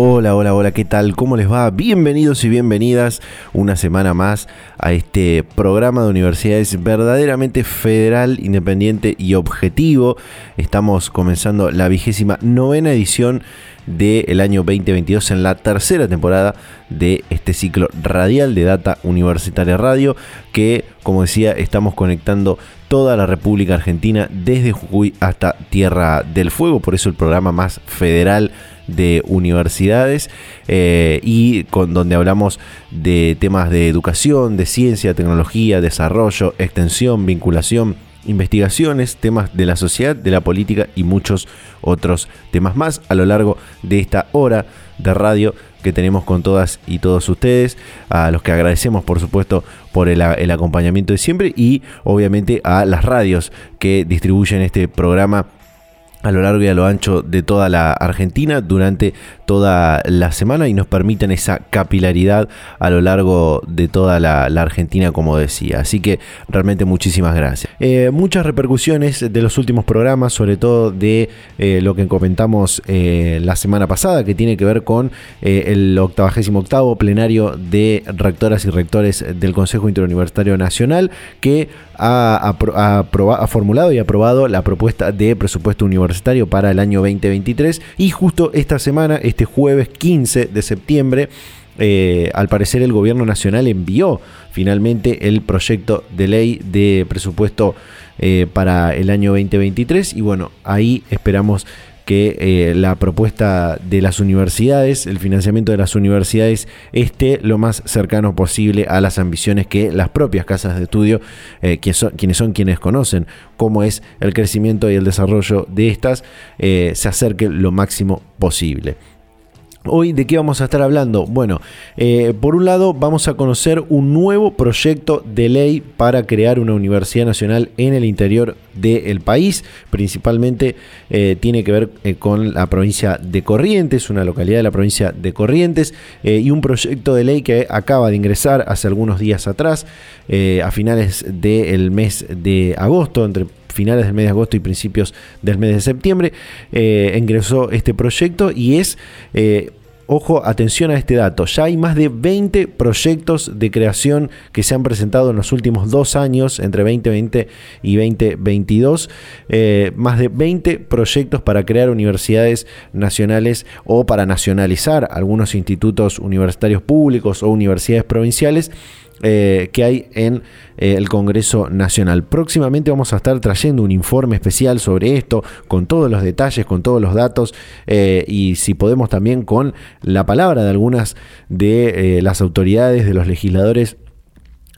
Hola, hola, hola, ¿qué tal? ¿Cómo les va? Bienvenidos y bienvenidas una semana más a este programa de universidades verdaderamente federal, independiente y objetivo. Estamos comenzando la vigésima novena edición del año 2022 en la tercera temporada de este ciclo radial de Data Universitaria Radio que, como decía, estamos conectando toda la República Argentina desde Jujuy hasta Tierra del Fuego, por eso el programa más federal de universidades eh, y con donde hablamos de temas de educación, de ciencia, tecnología, desarrollo, extensión, vinculación, investigaciones, temas de la sociedad, de la política y muchos otros temas más a lo largo de esta hora de radio que tenemos con todas y todos ustedes, a los que agradecemos por supuesto por el, el acompañamiento de siempre y obviamente a las radios que distribuyen este programa a lo largo y a lo ancho de toda la Argentina durante toda la semana y nos permiten esa capilaridad a lo largo de toda la, Argentina, como decía. Así que realmente muchísimas gracias. Eh, muchas repercusiones de los últimos programas, sobre todo de eh, lo que comentamos eh, la semana pasada, que tiene que ver con el 88 plenario de rectoras y rectores del Consejo Interuniversitario Nacional, que ha, ha, formulado y aprobado la propuesta de presupuesto universitario para el año 2023 y justo esta semana, este jueves 15 de septiembre, eh, al parecer el gobierno nacional envió finalmente el proyecto de ley de presupuesto eh, para el año 2023 y bueno, ahí esperamos que eh, la propuesta de las universidades, el financiamiento de las universidades, esté lo más cercano posible a las ambiciones que las propias casas de estudio, eh, quienes son quienes conocen cómo es el crecimiento y el desarrollo de estas, eh, se acerque lo máximo posible. Hoy, ¿de qué vamos a estar hablando? Bueno, eh, por un lado vamos a conocer un nuevo proyecto de ley para crear una universidad nacional en el interior del país. Principalmente eh, tiene que ver eh, con la provincia de Corrientes, una localidad de la provincia de Corrientes, y un proyecto de ley que acaba de ingresar hace algunos días atrás, a finales del mes de agosto, entre finales del mes de agosto y principios del mes de septiembre, ingresó este proyecto y es Ojo, atención a este dato. Ya hay más de 20 proyectos de creación que se han presentado en los últimos dos años, entre 2020 y 2022. Eh, más de 20 proyectos para crear universidades nacionales o para nacionalizar algunos institutos universitarios públicos o universidades provinciales eh, que hay en eh, el Congreso Nacional. Próximamente vamos a estar trayendo un informe especial sobre esto, con todos los detalles, con todos los datos eh, y si podemos también con la palabra de algunas de las autoridades, de los legisladores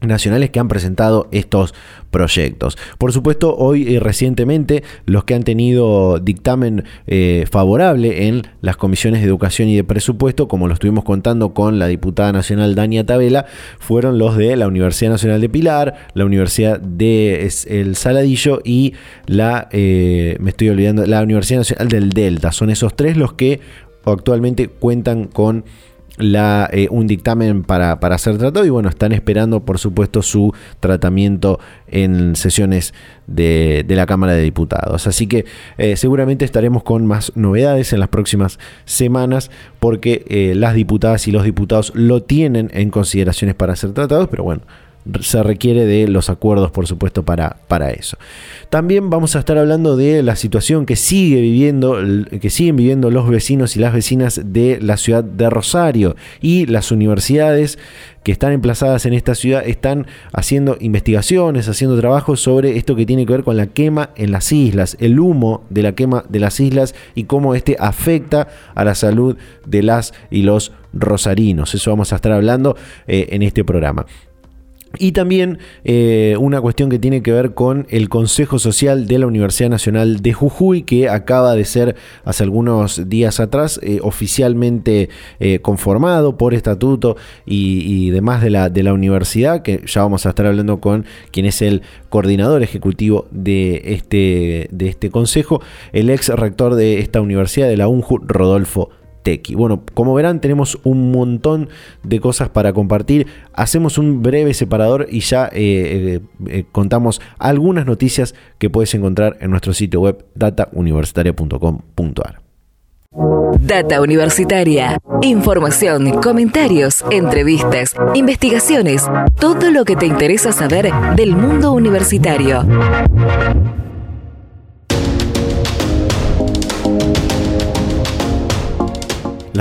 nacionales que han presentado estos proyectos. Por supuesto, hoy y recientemente los que han tenido dictamen eh, favorable en las comisiones de educación y de presupuesto, como lo estuvimos contando con la diputada nacional Dania Tabela, fueron los de la Universidad Nacional de Pilar, la Universidad de El Saladillo y la, eh, me estoy olvidando, la Universidad Nacional del Delta. Son esos tres los que actualmente cuentan con eh, un dictamen para, ser tratado y bueno, están esperando por supuesto su tratamiento en sesiones de, la Cámara de Diputados. Así que eh, seguramente estaremos con más novedades en las próximas semanas porque eh, las diputadas y los diputados lo tienen en consideraciones para ser tratados, pero bueno, se requiere de los acuerdos, por supuesto, para, para eso. También vamos a estar hablando de la situación que sigue viviendo, que siguen viviendo los vecinos y las vecinas de la ciudad de Rosario y las universidades que están emplazadas en esta ciudad están haciendo investigaciones, haciendo trabajos sobre esto que tiene que ver con la quema en las islas, el humo de la quema de las islas y cómo este afecta a la salud de las y los rosarinos. Eso vamos a estar hablando eh, en este programa. Y también eh, una cuestión que tiene que ver con el Consejo Social de la Universidad Nacional de Jujuy, que acaba de ser hace algunos días atrás eh, oficialmente eh, conformado por estatuto y, demás de la, de la universidad, que ya vamos a estar hablando con quien es el coordinador ejecutivo de este, de este consejo, el ex rector de esta universidad, de la UNJU, Rodolfo Tequi. Bueno, como verán, tenemos un montón de cosas para compartir. Hacemos un breve separador y ya eh, eh, eh, contamos algunas noticias que puedes encontrar en nuestro sitio web datauniversitaria.com.ar. Data Universitaria. Información, comentarios, entrevistas, investigaciones, todo lo que te interesa saber del mundo universitario.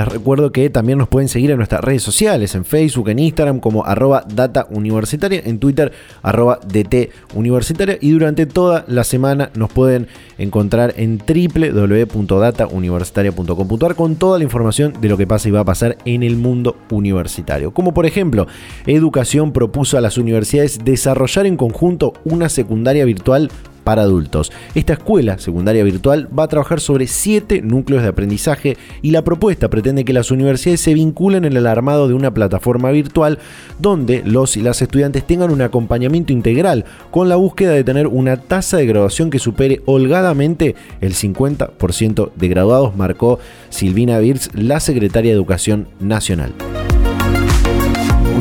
Les recuerdo que también nos pueden seguir en nuestras redes sociales, en Facebook, en Instagram como arroba data universitaria, en Twitter arroba DT universitaria y durante toda la semana nos pueden encontrar en www.datauniversitaria.com.ar con toda la información de lo que pasa y va a pasar en el mundo universitario. Como por ejemplo, Educación propuso a las universidades desarrollar en conjunto una secundaria virtual para adultos. Esta escuela secundaria virtual va a trabajar sobre siete núcleos de aprendizaje y la propuesta pretende que las universidades se vinculen en el armado de una plataforma virtual donde los y las estudiantes tengan un acompañamiento integral con la búsqueda de tener una tasa de graduación que supere holgadamente el 50% de graduados, marcó Silvina Birz, la secretaria de Educación Nacional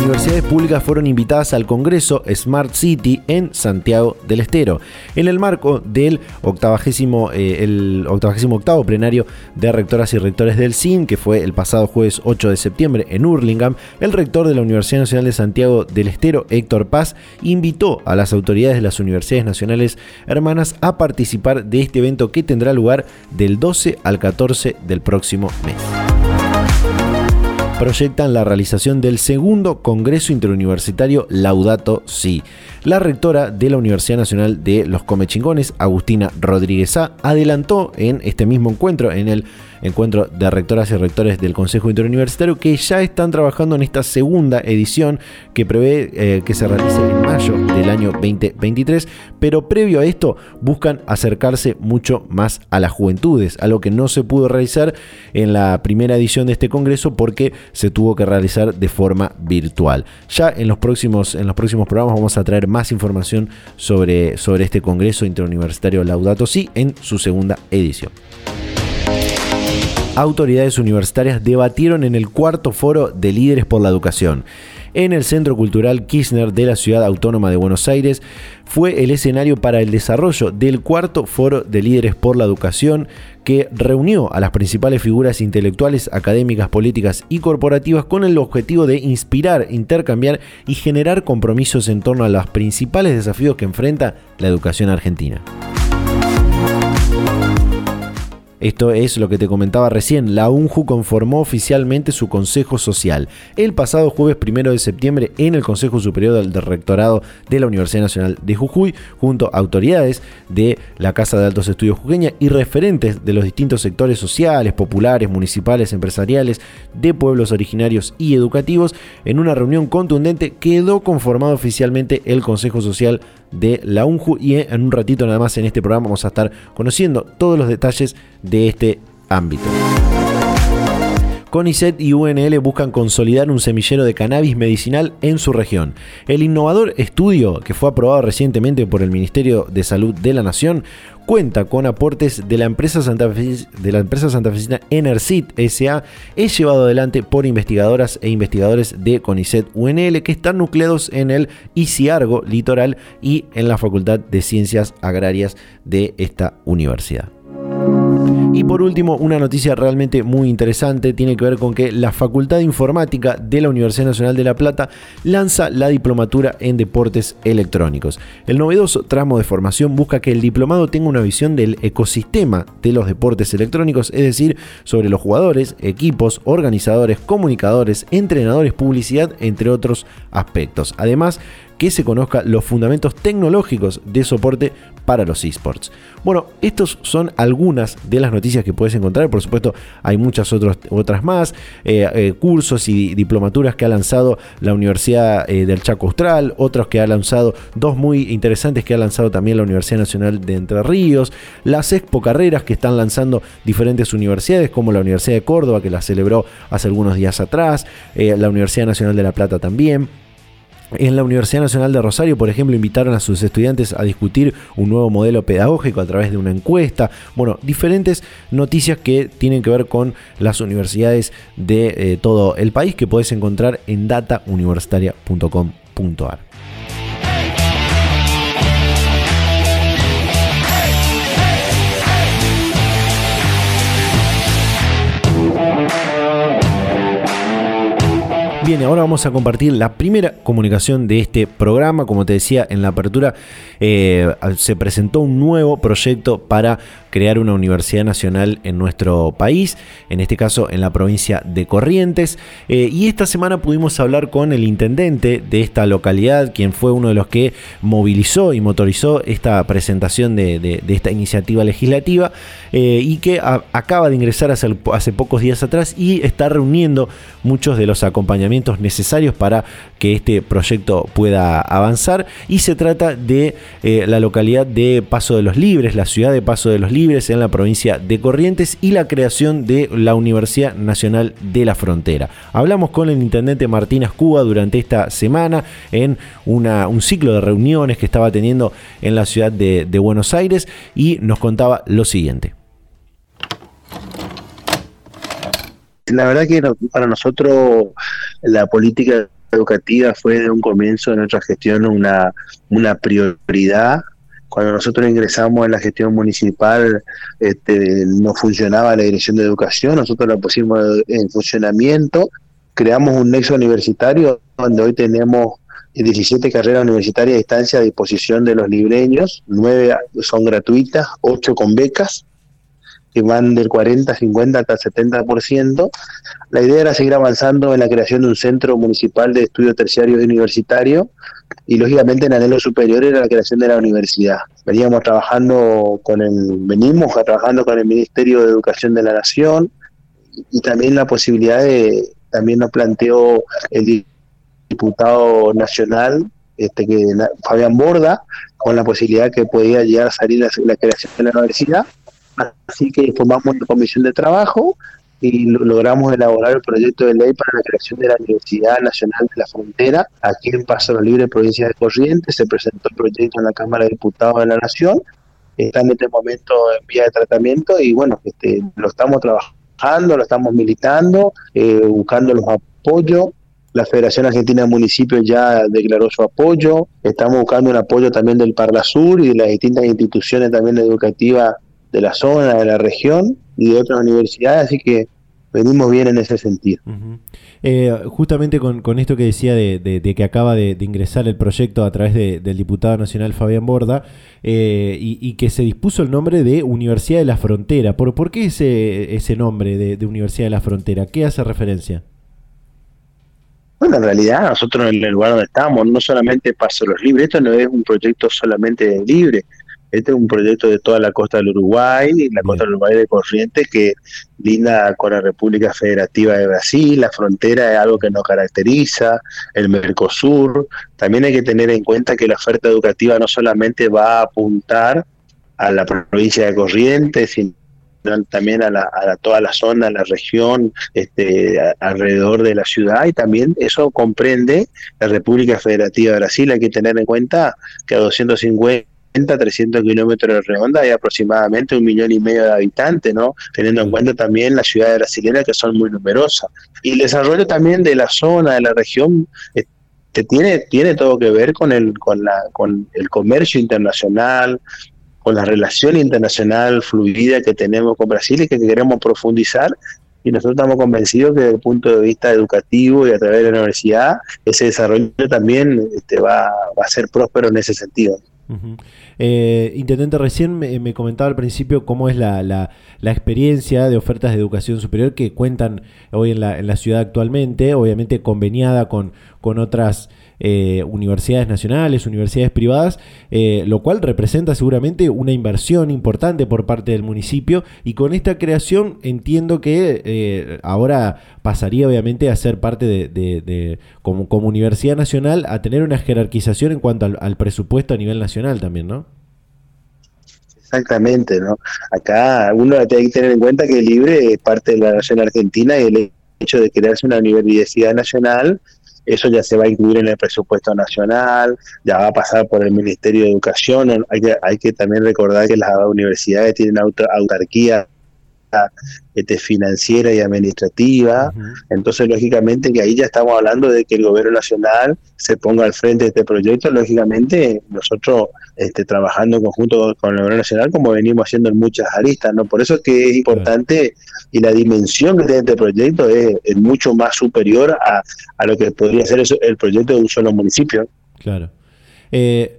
universidades públicas fueron invitadas al Congreso Smart City en Santiago del Estero, en el marco del 88 eh, plenario de rectoras y rectores del CIN, que fue el pasado jueves 8 de septiembre en Hurlingham. El rector de la Universidad Nacional de Santiago del Estero, Héctor Paz, invitó a las autoridades de las universidades nacionales hermanas a participar de este evento que tendrá lugar del 12 al 14 del próximo mes proyectan la realización del segundo Congreso Interuniversitario Laudato Si. La rectora de la Universidad Nacional de los Comechingones, Agustina Rodríguez A, adelantó en este mismo encuentro, en el encuentro de rectoras y rectores del Consejo Interuniversitario, que ya están trabajando en esta segunda edición que prevé eh, que se realice en mayo del año 2023, pero previo a esto buscan acercarse mucho más a las juventudes, algo que no se pudo realizar en la primera edición de este congreso porque se tuvo que realizar de forma virtual. Ya en los próximos, en los próximos programas vamos a traer más información sobre, sobre este congreso interuniversitario Laudato Si en su segunda edición autoridades universitarias debatieron en el cuarto foro de líderes por la educación. En el Centro Cultural Kirchner de la Ciudad Autónoma de Buenos Aires fue el escenario para el desarrollo del cuarto foro de líderes por la educación que reunió a las principales figuras intelectuales, académicas, políticas y corporativas con el objetivo de inspirar, intercambiar y generar compromisos en torno a los principales desafíos que enfrenta la educación argentina. Esto es lo que te comentaba recién, la UNJU conformó oficialmente su Consejo Social el pasado jueves 1 de septiembre en el Consejo Superior del, Rectorado de la Universidad Nacional de Jujuy, junto a autoridades de la Casa de Altos Estudios Jujeña y referentes de los distintos sectores sociales, populares, municipales, empresariales, de pueblos originarios y educativos. En una reunión contundente quedó conformado oficialmente el Consejo Social de la UNJU y en un ratito nada más en este programa vamos a estar conociendo todos los detalles de este ámbito. CONICET y UNL buscan consolidar un semillero de cannabis medicinal en su región. El innovador estudio, que fue aprobado recientemente por el Ministerio de Salud de la Nación, cuenta con aportes de la empresa, Santa de la empresa santafesina Enercit SA, es llevado adelante por investigadoras e investigadores de CONICET UNL que están nucleados en el ICIARGO Litoral y en la Facultad de Ciencias Agrarias de esta universidad. Y por último, una noticia realmente muy interesante tiene que ver con que la Facultad de Informática de la Universidad Nacional de La Plata lanza la diplomatura en deportes electrónicos. El novedoso tramo de formación busca que el diplomado tenga una visión del ecosistema de los deportes electrónicos, es decir, sobre los jugadores, equipos, organizadores, comunicadores, entrenadores, publicidad, entre otros aspectos. Además, que se conozca los fundamentos tecnológicos de soporte para los esports. Bueno, estos son algunas de las noticias que puedes encontrar, por supuesto hay muchas otras, más, eh, eh, cursos y diplomaturas que ha lanzado la Universidad del Chaco Austral, otros que ha lanzado, dos muy interesantes que ha lanzado también la Universidad Nacional de Entre Ríos, las Expo Carreras que están lanzando diferentes universidades como la Universidad de Córdoba que la celebró hace algunos días atrás, la Universidad Nacional de La Plata también. En la Universidad Nacional de Rosario, por ejemplo, invitaron a sus estudiantes a discutir un nuevo modelo pedagógico a través de una encuesta. Bueno, diferentes noticias que tienen que ver con las universidades de eh, todo el país que puedes encontrar en datauniversitaria.com.ar. Bien, ahora vamos a compartir la primera comunicación de este programa. Como te decía en la apertura, eh, se presentó un nuevo proyecto para crear una universidad nacional en nuestro país, en este caso en la provincia de Corrientes. Eh, y esta semana pudimos hablar con el intendente de esta localidad, quien fue uno de los que movilizó y motorizó esta presentación de, esta iniciativa legislativa eh, y que acaba de ingresar hace, pocos días atrás y está reuniendo muchos de los acompañamientos necesarios para que este proyecto pueda avanzar. Y se trata de eh, la localidad de Paso de los Libres, la ciudad de Paso de los Libres en la provincia de Corrientes y la creación de la Universidad Nacional de la Frontera. Hablamos con el intendente Martínez Cuba durante esta semana en una, un ciclo de reuniones que estaba teniendo en la ciudad de, de Buenos Aires y nos contaba lo siguiente. La verdad que para nosotros la política educativa fue de un comienzo de nuestra gestión una, una prioridad. Cuando nosotros ingresamos en la gestión municipal, este, no funcionaba la dirección de educación, nosotros la pusimos en funcionamiento, creamos un nexo universitario donde hoy tenemos 17 carreras universitarias a distancia a disposición de los libreños, 9 son gratuitas, 8 con becas, que van del 40, 50 hasta el 70%. La idea era seguir avanzando en la creación de un centro municipal de estudios terciarios y universitarios y lógicamente en anhelo superior era la creación de la universidad. Veníamos trabajando con el, venimos trabajando con el Ministerio de Educación de la Nación y también la posibilidad de, también nos planteó el diputado nacional este, que Fabián Borda, con la posibilidad que podía llegar a salir la creación de la universidad Así que formamos una comisión de trabajo y logramos elaborar el proyecto de ley para la creación de la Universidad Nacional de la Frontera aquí en Paso Libre, provincia de Corrientes. Se presentó el proyecto en la Cámara de Diputados de la Nación. Está en este momento en vía de tratamiento y bueno, este, lo estamos trabajando, lo estamos militando, eh, buscando los apoyos. La Federación Argentina de Municipios ya declaró su apoyo. Estamos buscando un apoyo también del Parla Sur y de las distintas instituciones también educativas de la zona, de la región y de otras universidades, así que venimos bien en ese sentido. Eh, justamente con, esto que decía de, que acaba de, ingresar el proyecto a través del diputado nacional Fabián Borda eh, y, que se dispuso el nombre de Universidad de la Frontera. ¿Por, por qué ese, ese nombre de, Universidad de la Frontera? ¿Qué hace referencia? Bueno, en realidad nosotros en el lugar donde estamos, no solamente Paso los Libres, esto no es un proyecto solamente libre, este es un proyecto de toda la costa del Uruguay, la costa del Uruguay de Corrientes, que linda con la República Federativa de Brasil, la frontera es algo que nos caracteriza, el Mercosur. También hay que tener en cuenta que la oferta educativa no solamente va a apuntar a la provincia de Corrientes, sino también a, la, a toda la zona, a la región, este, alrededor de la ciudad y también eso comprende la República Federativa de Brasil. Hay que tener en cuenta que a 250 300 kilómetros de redonda hay aproximadamente un millón y medio de habitantes, ¿no? Teniendo en cuenta también las ciudades brasileñas que son muy numerosas. Y el desarrollo también de la zona, de la región, este, tiene, tiene todo que ver con el, con, la, con el comercio internacional, con la relación internacional fluida que tenemos con Brasil y que queremos profundizar y nosotros estamos convencidos que desde el punto de vista educativo y a través de la universidad, ese desarrollo también este, va, va a ser próspero en ese sentido. Eh, intendente, recién me, comentaba al principio cómo es la, la, experiencia de ofertas de educación superior que cuentan hoy en la, en la ciudad actualmente, obviamente conveniada con, con otras eh, universidades nacionales, universidades privadas, eh, lo cual representa seguramente una inversión importante por parte del municipio y con esta creación entiendo que ahora pasaría obviamente a ser parte de, como, como, universidad nacional, a tener una jerarquización en cuanto al, al presupuesto a nivel nacional también, ¿no? Exactamente, ¿no? Acá uno tiene que tener en cuenta que Libre es parte de la nación argentina y el hecho de crearse una universidad nacional, eso ya se va a incluir en el presupuesto nacional, ya va a pasar por el Ministerio de Educación. Hay que, hay que también recordar que las universidades tienen autarquía este, financiera y administrativa. Entonces, lógicamente, que ahí ya estamos hablando de que el gobierno nacional se ponga al frente de este proyecto. Lógicamente, nosotros este, trabajando en conjunto con el gobierno nacional, como venimos haciendo en muchas aristas, ¿no? Por eso es que es importante y la dimensión que tiene este proyecto es, mucho más superior a, a, lo que podría ser el proyecto de un solo municipio. Claro. Eh,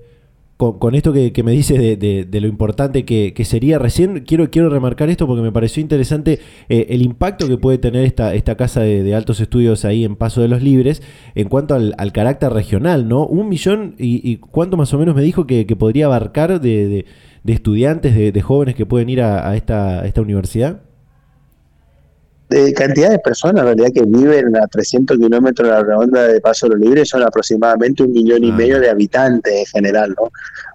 con, esto que, me dices de, lo importante que, sería, recién quiero, quiero remarcar esto porque me pareció interesante eh, el impacto que puede tener esta, esta casa de, altos estudios ahí en Paso de los Libres en cuanto al, carácter regional, ¿no? Un millón y, cuánto más o menos me dijo que, podría abarcar de, estudiantes, de, jóvenes que pueden ir a, esta, a esta universidad de cantidad de personas en realidad que viven a 300 kilómetros de la redonda de Paso de los Libres son aproximadamente un millón y ah. medio de habitantes en general, ¿no?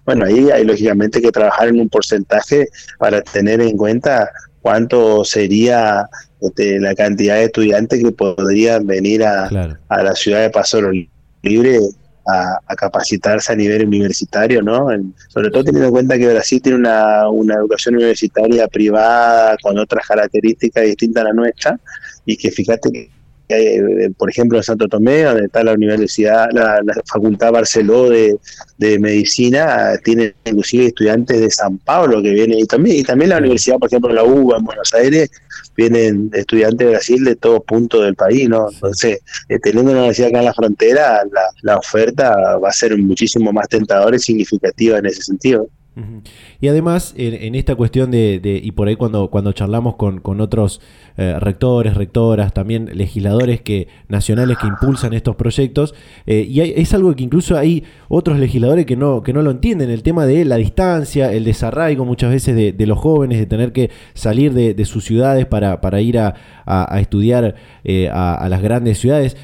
Bueno, ahí hay lógicamente que trabajar en un porcentaje para tener en cuenta cuánto sería este, la cantidad de estudiantes que podrían venir a, a la ciudad de Paso de los Libres a, capacitarse a nivel universitario, ¿no? sobre todo teniendo en cuenta que Brasil tiene una, una educación universitaria privada con otras características distintas a la nuestra y que fíjate que eh, por ejemplo, en Santo Tomé, donde está la Universidad, la, Facultad Barceló de, Medicina, tiene inclusive estudiantes de San Pablo que vienen, y también, y también la Universidad, por ejemplo, la UBA en Buenos Aires, vienen estudiantes de Brasil de todos puntos del país, ¿no? Entonces, eh, teniendo una universidad acá en la frontera, la, oferta va a ser muchísimo más tentadora y significativa en ese sentido. Y además, en, esta cuestión de, y por ahí cuando, cuando charlamos con, con otros eh, rectores, rectoras, también legisladores que, nacionales que impulsan estos proyectos, eh, y es algo que incluso hay otros legisladores que no, que no lo entienden, el tema de la distancia, el desarraigo muchas veces de, los jóvenes, de tener que salir de, sus ciudades para, para ir a, estudiar eh, a, las grandes ciudades.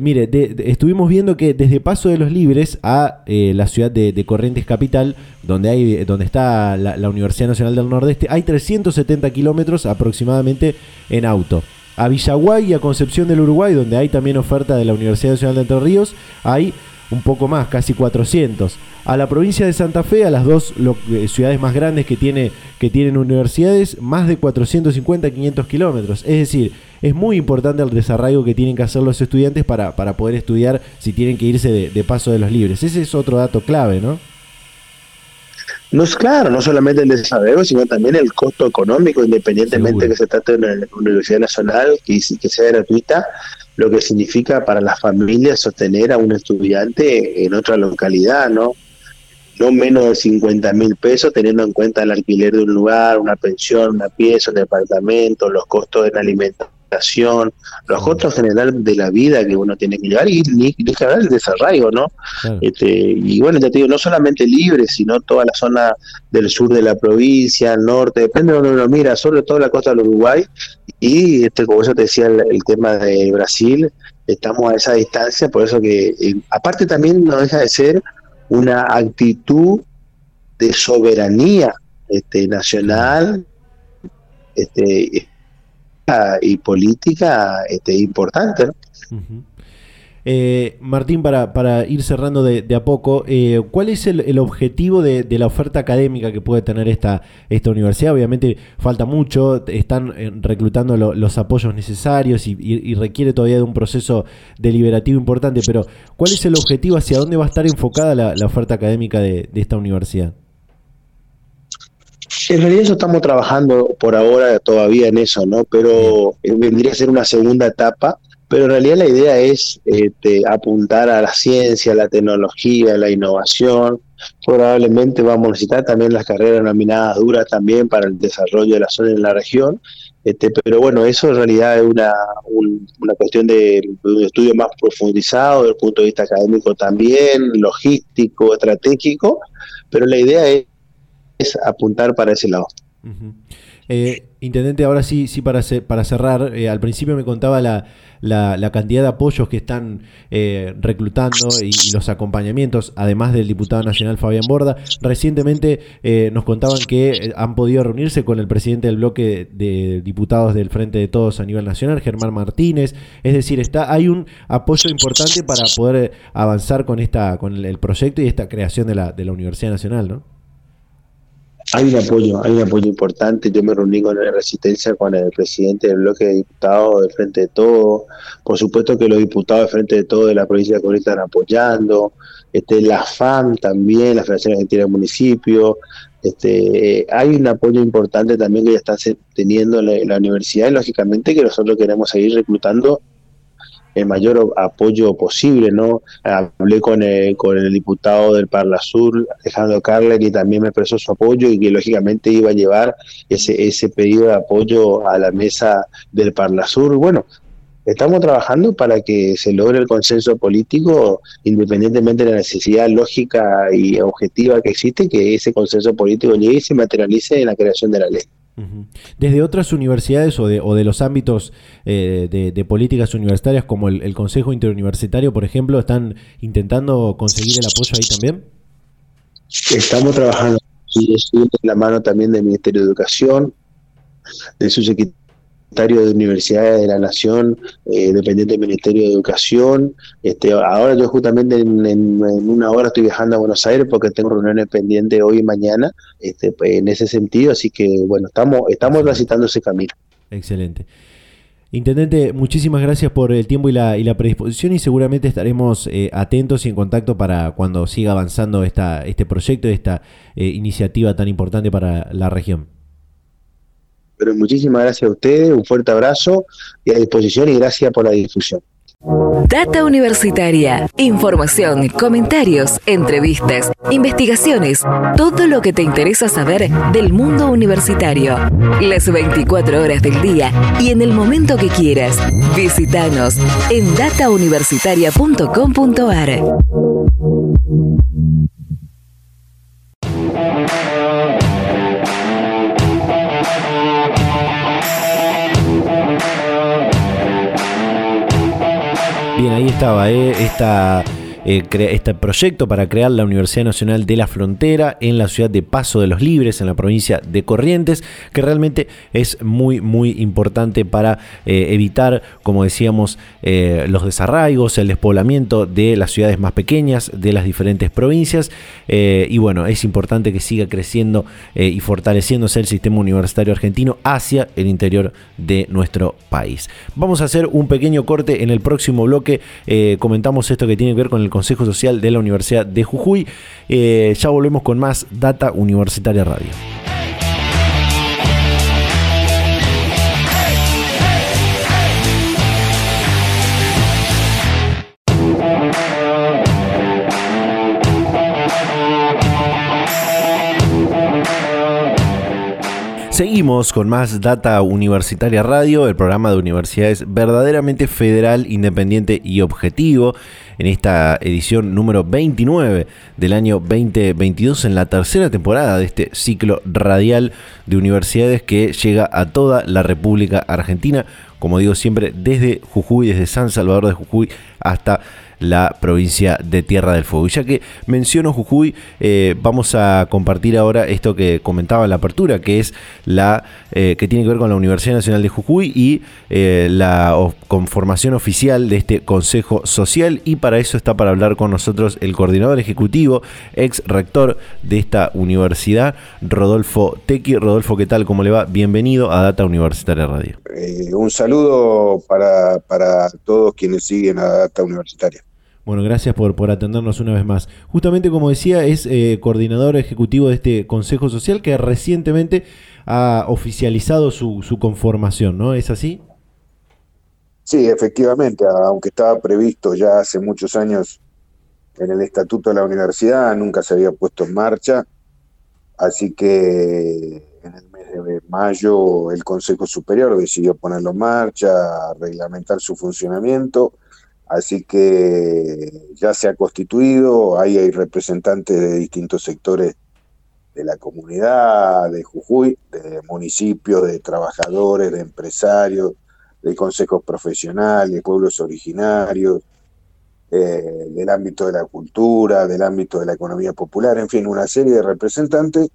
mire, estuvimos viendo que desde Paso de los Libres a la ciudad de, Corrientes Capital, donde, hay, donde está la, Universidad Nacional del Nordeste, hay 370 kilómetros aproximadamente en auto. A Villaguay y a Concepción del Uruguay, donde hay también oferta de la Universidad Nacional de Entre Ríos, hay un poco más, casi 400. A la provincia de Santa Fe, a las dos eh, ciudades más grandes que, tiene, que tienen universidades, más de 450, 500 kilómetros. Es decir, es muy importante el desarraigo que tienen que hacer los estudiantes para, para poder estudiar si tienen que irse de paso de los libres. Ese es otro dato clave, ¿no? No es claro, no solamente el desarrollo, sino también el costo económico, independientemente que se trate de una universidad nacional que, que sea gratuita, lo que significa para las familias sostener a un estudiante en otra localidad, ¿no? No menos de 50 mil pesos, teniendo en cuenta el alquiler de un lugar, una pensión, una pieza, un departamento, los costos de la alimentación los costos generales de la vida que uno tiene que llevar y ni, ni el desarraigo, ¿no? Este, y bueno, ya te digo, no solamente libre, sino toda la zona del sur de la provincia, el norte, depende de donde uno mira, sobre todo la costa del Uruguay. Y este, como yo te decía, el, tema de Brasil, estamos a esa distancia, por eso que eh, aparte también no deja de ser una actitud de soberanía este, nacional este, y política este, importante. Eh, Martín, para, para, ir cerrando de, a poco, eh, ¿cuál es el, objetivo de, la oferta académica que puede tener esta, esta universidad? Obviamente falta mucho, están eh, reclutando los apoyos necesarios y, requiere todavía de un proceso deliberativo importante, pero ¿cuál es el objetivo? ¿Hacia dónde va a estar enfocada la, oferta académica de esta universidad? En realidad eso estamos trabajando por ahora todavía en eso, ¿no? Pero eh, vendría a ser una segunda etapa, pero en realidad la idea es este, apuntar a la ciencia, la tecnología, la innovación. Probablemente vamos a necesitar también las carreras nominadas duras también para el desarrollo de la zona en la región Este, pero bueno, eso en realidad es una, una cuestión de, un estudio más profundizado desde el punto de vista académico también, logístico, estratégico, pero la idea es, apuntar para ese lado. Eh, intendente, ahora sí, sí para, para cerrar, eh, al principio me contaba la, la, cantidad de apoyos que están eh, reclutando y, los acompañamientos, además del diputado nacional Fabián Borda. Recientemente nos contaban que han podido reunirse con el presidente del bloque de diputados del Frente de Todos a nivel nacional, Germán Martínez. Es decir, está, hay un apoyo importante para poder avanzar con, esta, con el proyecto y esta creación de la, de la Universidad Nacional, ¿no? Hay un apoyo, hay un apoyo importante. Yo me reuní con la Resistencia, con el presidente del bloque de diputados del Frente de Todo. Por supuesto que los diputados del Frente de Todo de la provincia de Colima están apoyando. Este, la FAM también, la Federación Argentina del Municipio. Este, hay un apoyo importante también que ya está teniendo la, la universidad y lógicamente que nosotros queremos seguir reclutando el mayor apoyo posible, ¿no? Hablé con el, con el diputado del Parla Sur, Alejandro Carler, y también me expresó su apoyo y que lógicamente iba a llevar ese, ese pedido de apoyo a la mesa del Parla Sur. Bueno, estamos trabajando para que se logre el consenso político, independientemente de la necesidad lógica y objetiva que existe, que ese consenso político llegue y se materialice en la creación de la ley. Desde otras universidades o de, o de los ámbitos eh, de, políticas universitarias como el, Consejo Interuniversitario, por ejemplo, ¿están intentando conseguir el apoyo ahí también? Estamos trabajando en la mano también del Ministerio de Educación, de sus equipos de Universidades de la Nación, eh, dependiente del Ministerio de Educación. Este, ahora yo justamente en, una hora estoy viajando a Buenos Aires porque tengo reuniones pendientes hoy y mañana este, en ese sentido, así que bueno, estamos, estamos transitando ese camino. Excelente. Intendente, muchísimas gracias por el tiempo y la, y la predisposición y seguramente estaremos eh, atentos y en contacto para cuando siga avanzando esta, este proyecto, esta eh, iniciativa tan importante para la región. Pero muchísimas gracias a ustedes, un fuerte abrazo y a disposición y gracias por la difusión. Data Universitaria. Información, comentarios, entrevistas, investigaciones, todo lo que te interesa saber del mundo universitario. Las 24 horas del día y en el momento que quieras. Visítanos en datauniversitaria.com.ar. Bien, ahí estaba, ¿eh? Esta eh, este proyecto para crear la Universidad Nacional de la Frontera en la ciudad de Paso de los Libres, en la provincia de Corrientes, que realmente es muy, muy importante para eh, evitar, como decíamos, eh, los desarraigos, el despoblamiento de las ciudades más pequeñas, de las diferentes provincias. y bueno, es importante que siga creciendo y fortaleciéndose el sistema universitario argentino hacia el interior de nuestro país. Vamos a hacer un pequeño corte en el próximo bloque. comentamos esto que tiene que ver con el Consejo Social de la Universidad de Jujuy. Eh, ya volvemos con más Data Universitaria Radio. Seguimos con más Data Universitaria Radio, el programa de universidades verdaderamente federal, independiente y objetivo en esta edición número 29 del año 2022, en la tercera temporada de este ciclo radial de universidades que llega a toda la República Argentina, como digo siempre, desde Jujuy, desde San Salvador de Jujuy hasta la provincia de Tierra del Fuego. Y ya que menciono Jujuy, eh, vamos a compartir ahora esto que comentaba en la apertura, que es la eh, que tiene que ver con la Universidad Nacional de Jujuy y eh, la conformación oficial de este Consejo Social. Y para eso está para hablar con nosotros el coordinador ejecutivo, ex rector de esta universidad, Rodolfo Tequi. Rodolfo, ¿qué tal? ¿Cómo le va? Bienvenido a Data Universitaria Radio. un saludo para, para todos quienes siguen a Data Universitaria. Bueno, gracias por, atendernos una vez más. Justamente como decía, es eh, coordinador ejecutivo de este Consejo Social que recientemente ha oficializado su conformación, ¿no? ¿Es así? Sí, efectivamente, aunque estaba previsto ya hace muchos años en el estatuto de la universidad, nunca se había puesto en marcha, así que en el mes de mayo el Consejo Superior decidió ponerlo en marcha, reglamentar su funcionamiento, así que ya se ha constituido, ahí hay representantes de distintos sectores de la comunidad de Jujuy, de municipios, de trabajadores, de empresarios, de consejos profesionales, pueblos originarios, eh, del ámbito de la cultura, del ámbito de la economía popular, en fin, una serie de representantes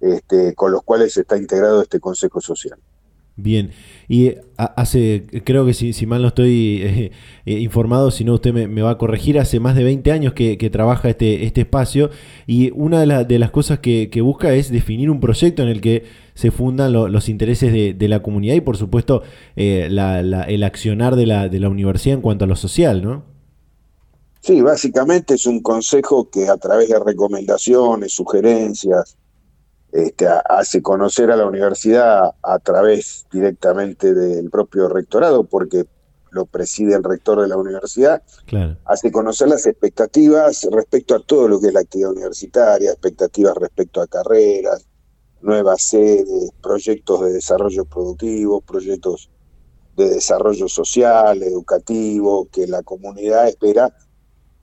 este, con los cuales está integrado este Consejo Social. Bien, y eh, hace, creo que si, mal no estoy eh, eh, informado, si no usted me, va a corregir, hace más de 20 años que, trabaja este, este espacio y una de, las cosas que, busca es definir un proyecto en el que se fundan los intereses de, la comunidad y por supuesto el accionar de la, de la universidad en cuanto a lo social, ¿no? Sí, básicamente es un consejo que a través de recomendaciones, sugerencias, este, hace conocer a la universidad a través directamente del propio rectorado, porque lo preside el rector de la universidad, hace conocer las expectativas respecto a todo lo que es la actividad universitaria, expectativas respecto a carreras, nuevas sedes, proyectos de desarrollo productivo, proyectos de desarrollo social, educativo, que la comunidad espera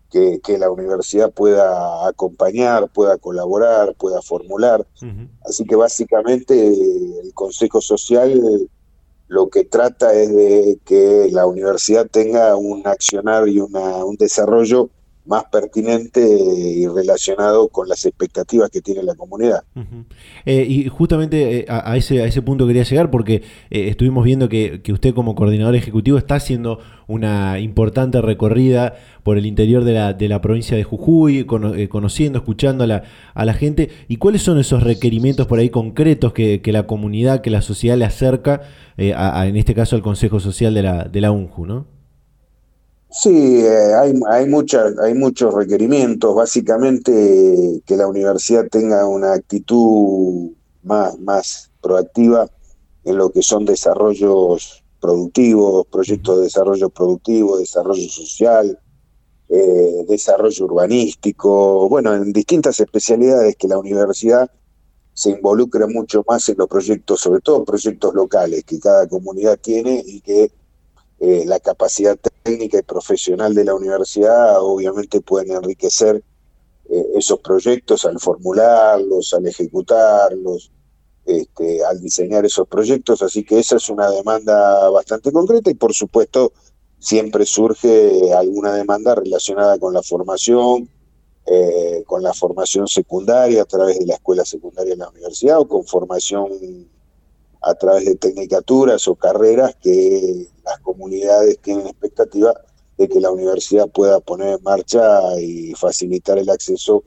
que, la universidad pueda acompañar, pueda colaborar, pueda formular. Así que básicamente el Consejo Social lo que trata es de que la universidad tenga un accionar y una, un desarrollo más pertinente y relacionado con las expectativas que tiene la comunidad. Eh, y justamente eh, a, ese, a ese punto quería llegar porque eh, estuvimos viendo que, usted como coordinador ejecutivo está haciendo una importante recorrida por el interior de la, de la provincia de Jujuy, conociendo, escuchando a la, a la gente. ¿Y cuáles son esos requerimientos por ahí concretos que, la comunidad, que la sociedad le acerca, en este caso al Consejo Social de la, de la UNJU? ¿no? Sí, eh, hay, hay, hay muchos requerimientos, básicamente que la universidad tenga una actitud más, más proactiva en lo que son desarrollos productivos, proyectos de desarrollo productivo, desarrollo social, eh, desarrollo urbanístico, bueno, en distintas especialidades que la universidad se involucra mucho más en los proyectos, sobre todo proyectos locales que cada comunidad tiene y que eh, la capacidad técnica y profesional de la universidad obviamente pueden enriquecer eh, esos proyectos al formularlos, al ejecutarlos, este, al diseñar esos proyectos, así que esa es una demanda bastante concreta y por supuesto siempre surge alguna demanda relacionada con la formación, eh, con la formación secundaria a través de la escuela secundaria de la universidad o con formación a través de tecnicaturas o carreras que las comunidades tienen expectativa de que la universidad pueda poner en marcha y facilitar el acceso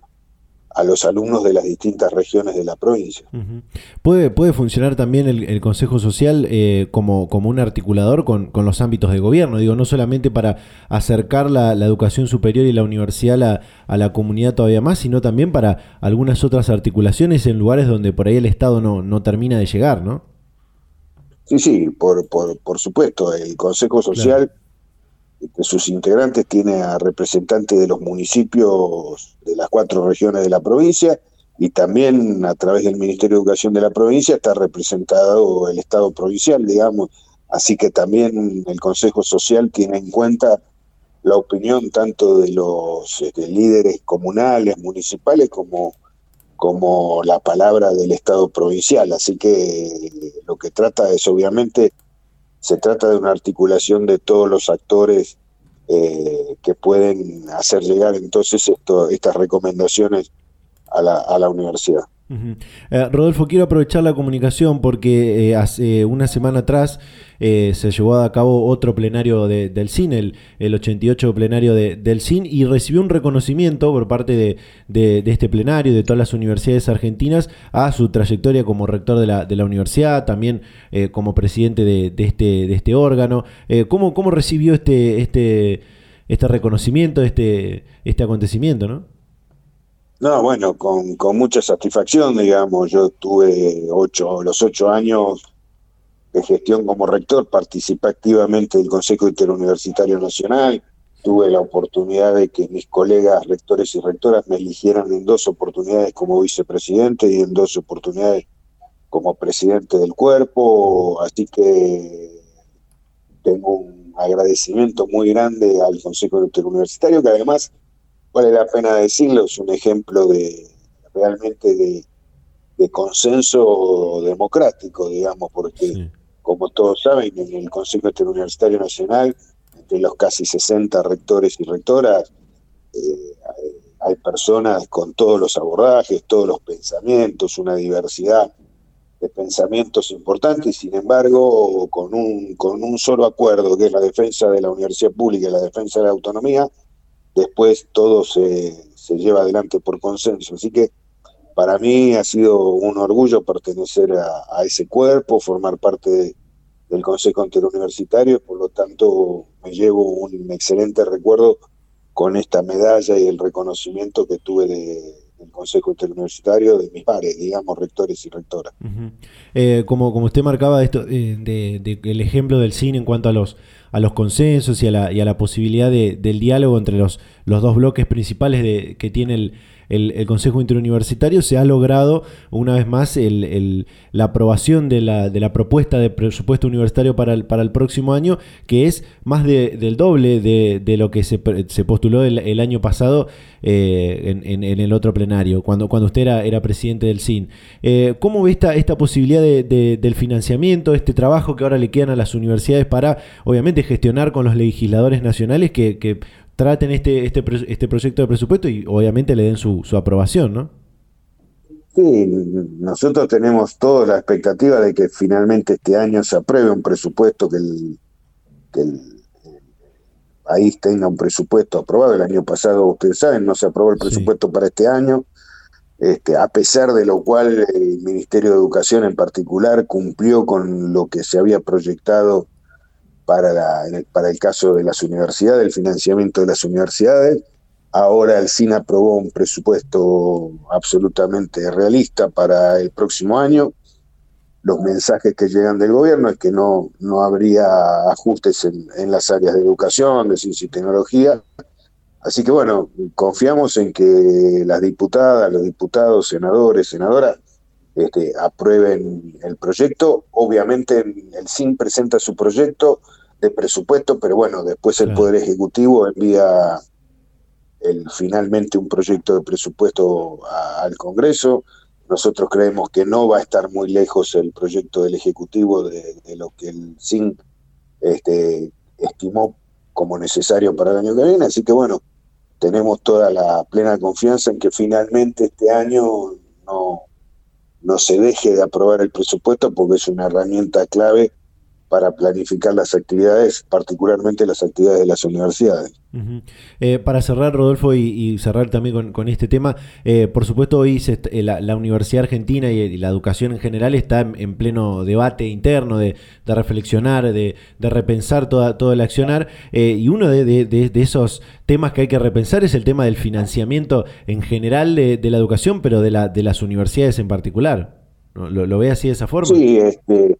a los alumnos de las distintas regiones de la provincia. ¿Puede, ¿Puede funcionar también el, Consejo Social eh, como, como un articulador con, los ámbitos de gobierno? Digo, no solamente para acercar la, educación superior y la universidad a, a, la comunidad todavía más, sino también para algunas otras articulaciones en lugares donde por ahí el Estado no, no termina de llegar, ¿no? Sí, sí, por, por, supuesto. El Consejo Social, de sus integrantes, tiene a representantes de los municipios de las cuatro regiones de la provincia y también a través del Ministerio de Educación de la provincia está representado el Estado provincial, digamos. Así que también el Consejo Social tiene en cuenta la opinión tanto de los este, líderes comunales, municipales, como como la palabra del Estado provincial. Así que lo que trata es, obviamente, se trata de una articulación de todos los actores eh, que pueden hacer llegar entonces estas recomendaciones a la, a la universidad. Eh, Rodolfo, quiero aprovechar la comunicación porque eh, hace una semana atrás eh, se llevó a cabo otro plenario del CIN, el, el 88 plenario del CIN, y recibió un reconocimiento por parte de, este plenario, de todas las universidades argentinas, a su trayectoria como rector de la, de la universidad, también como presidente de, este, de este órgano. ¿cómo, ¿Cómo recibió este, este, este reconocimiento, este, este acontecimiento? ¿no? No, bueno, con, con mucha satisfacción, digamos. Yo tuve ocho, los ocho años de gestión como rector, participé activamente del Consejo Interuniversitario Nacional. Tuve la oportunidad de que mis colegas rectores y rectoras me eligieran en dos oportunidades como vicepresidente y en dos oportunidades como presidente del cuerpo, así que tengo un agradecimiento muy grande al Consejo Interuniversitario, que además, vale la pena decirlo, es un ejemplo de realmente de, consenso democrático, digamos, porque como todos saben, en el Consejo Interuniversitario Nacional, entre los casi 60 rectores y rectoras, eh, hay personas con todos los abordajes, todos los pensamientos, una diversidad de pensamientos importantes sin embargo con un, con un solo acuerdo que es la defensa de la universidad pública y la defensa de la autonomía, después todo se, se lleva adelante por consenso. Así que para mí ha sido un orgullo pertenecer a, ese cuerpo, formar parte del Consejo Interuniversitario, por lo tanto me llevo un excelente recuerdo con esta medalla y el reconocimiento que tuve del Consejo Interuniversitario de mis pares, digamos, rectores y rectoras. Eh, como, como usted marcaba esto, eh, de, el ejemplo del cine en cuanto a los, a los consensos y a la, y a la posibilidad del diálogo entre los, los dos bloques principales de, que tiene el, el, Consejo Interuniversitario, se ha logrado una vez más la aprobación de la, propuesta de presupuesto universitario para el, para el próximo año, que es más del doble de, lo que se, postuló el, año pasado eh, en, el otro plenario, cuando, usted era, presidente del CIN. Eh, ¿Cómo ve esta, esta posibilidad del financiamiento, este trabajo que ahora le quedan a las universidades para, obviamente, gestionar con los legisladores nacionales que traten este, este, este proyecto de presupuesto y obviamente le den su, su aprobación, ¿no? Sí, nosotros tenemos toda la expectativa de que finalmente este año se apruebe un presupuesto, que el, que el, país tenga un presupuesto aprobado. El año pasado, ustedes saben, no se aprobó el presupuesto para este año, este, a pesar de lo cual el Ministerio de Educación en particular cumplió con lo que se había proyectado para, el caso de las universidades, el financiamiento de las universidades. Ahora el CIN aprobó un presupuesto absolutamente realista para el próximo año. Los mensajes que llegan del gobierno es que no, no habría ajustes en, en las áreas de educación, de ciencia y tecnología. Así que bueno, confiamos en que las diputadas, los diputados, senadores, senadoras, este, aprueben el proyecto. Obviamente el CIN presenta su proyecto de presupuesto, pero bueno, después el Poder Ejecutivo envía el, finalmente un proyecto de presupuesto al Congreso. Nosotros creemos que no va a estar muy lejos el proyecto del Ejecutivo de, lo que el CIN este, estimó como necesario para el año que viene. Así que bueno, tenemos toda la plena confianza en que finalmente este año no, no se deje de aprobar el presupuesto porque es una herramienta clave para planificar las actividades, particularmente las actividades de las universidades. Eh, para cerrar, Rodolfo, y, cerrar también con, este tema, eh, por supuesto hoy eh, la, Universidad Argentina y, la educación en general está en, pleno debate interno de, reflexionar, de, repensar toda, todo el accionar, y uno de, esos temas que hay que repensar es el tema del financiamiento en general de, la educación, pero de, la, de las universidades en particular. ¿Lo, ¿Lo, ve así de esa forma? Sí, este,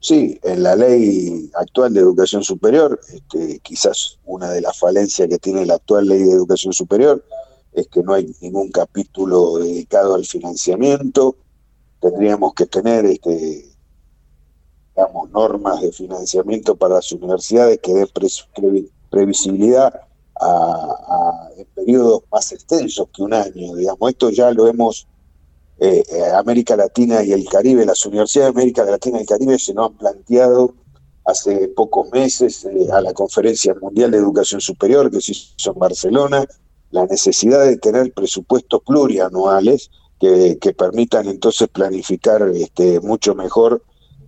Sí, en la ley actual de educación superior, este, quizás una de las falencias que tiene la actual ley de educación superior es que no hay ningún capítulo dedicado al financiamiento. Tendríamos que tener este, digamos, normas de financiamiento para las universidades que den previsibilidad a, en periodos más extensos que un año. Digamos, esto ya lo hemos eh, eh, América Latina y el Caribe, las universidades de América Latina y el Caribe se nos han planteado hace pocos meses eh, a la Conferencia Mundial de Educación Superior que se hizo en Barcelona, la necesidad de tener presupuestos plurianuales que, permitan entonces planificar este, mucho mejor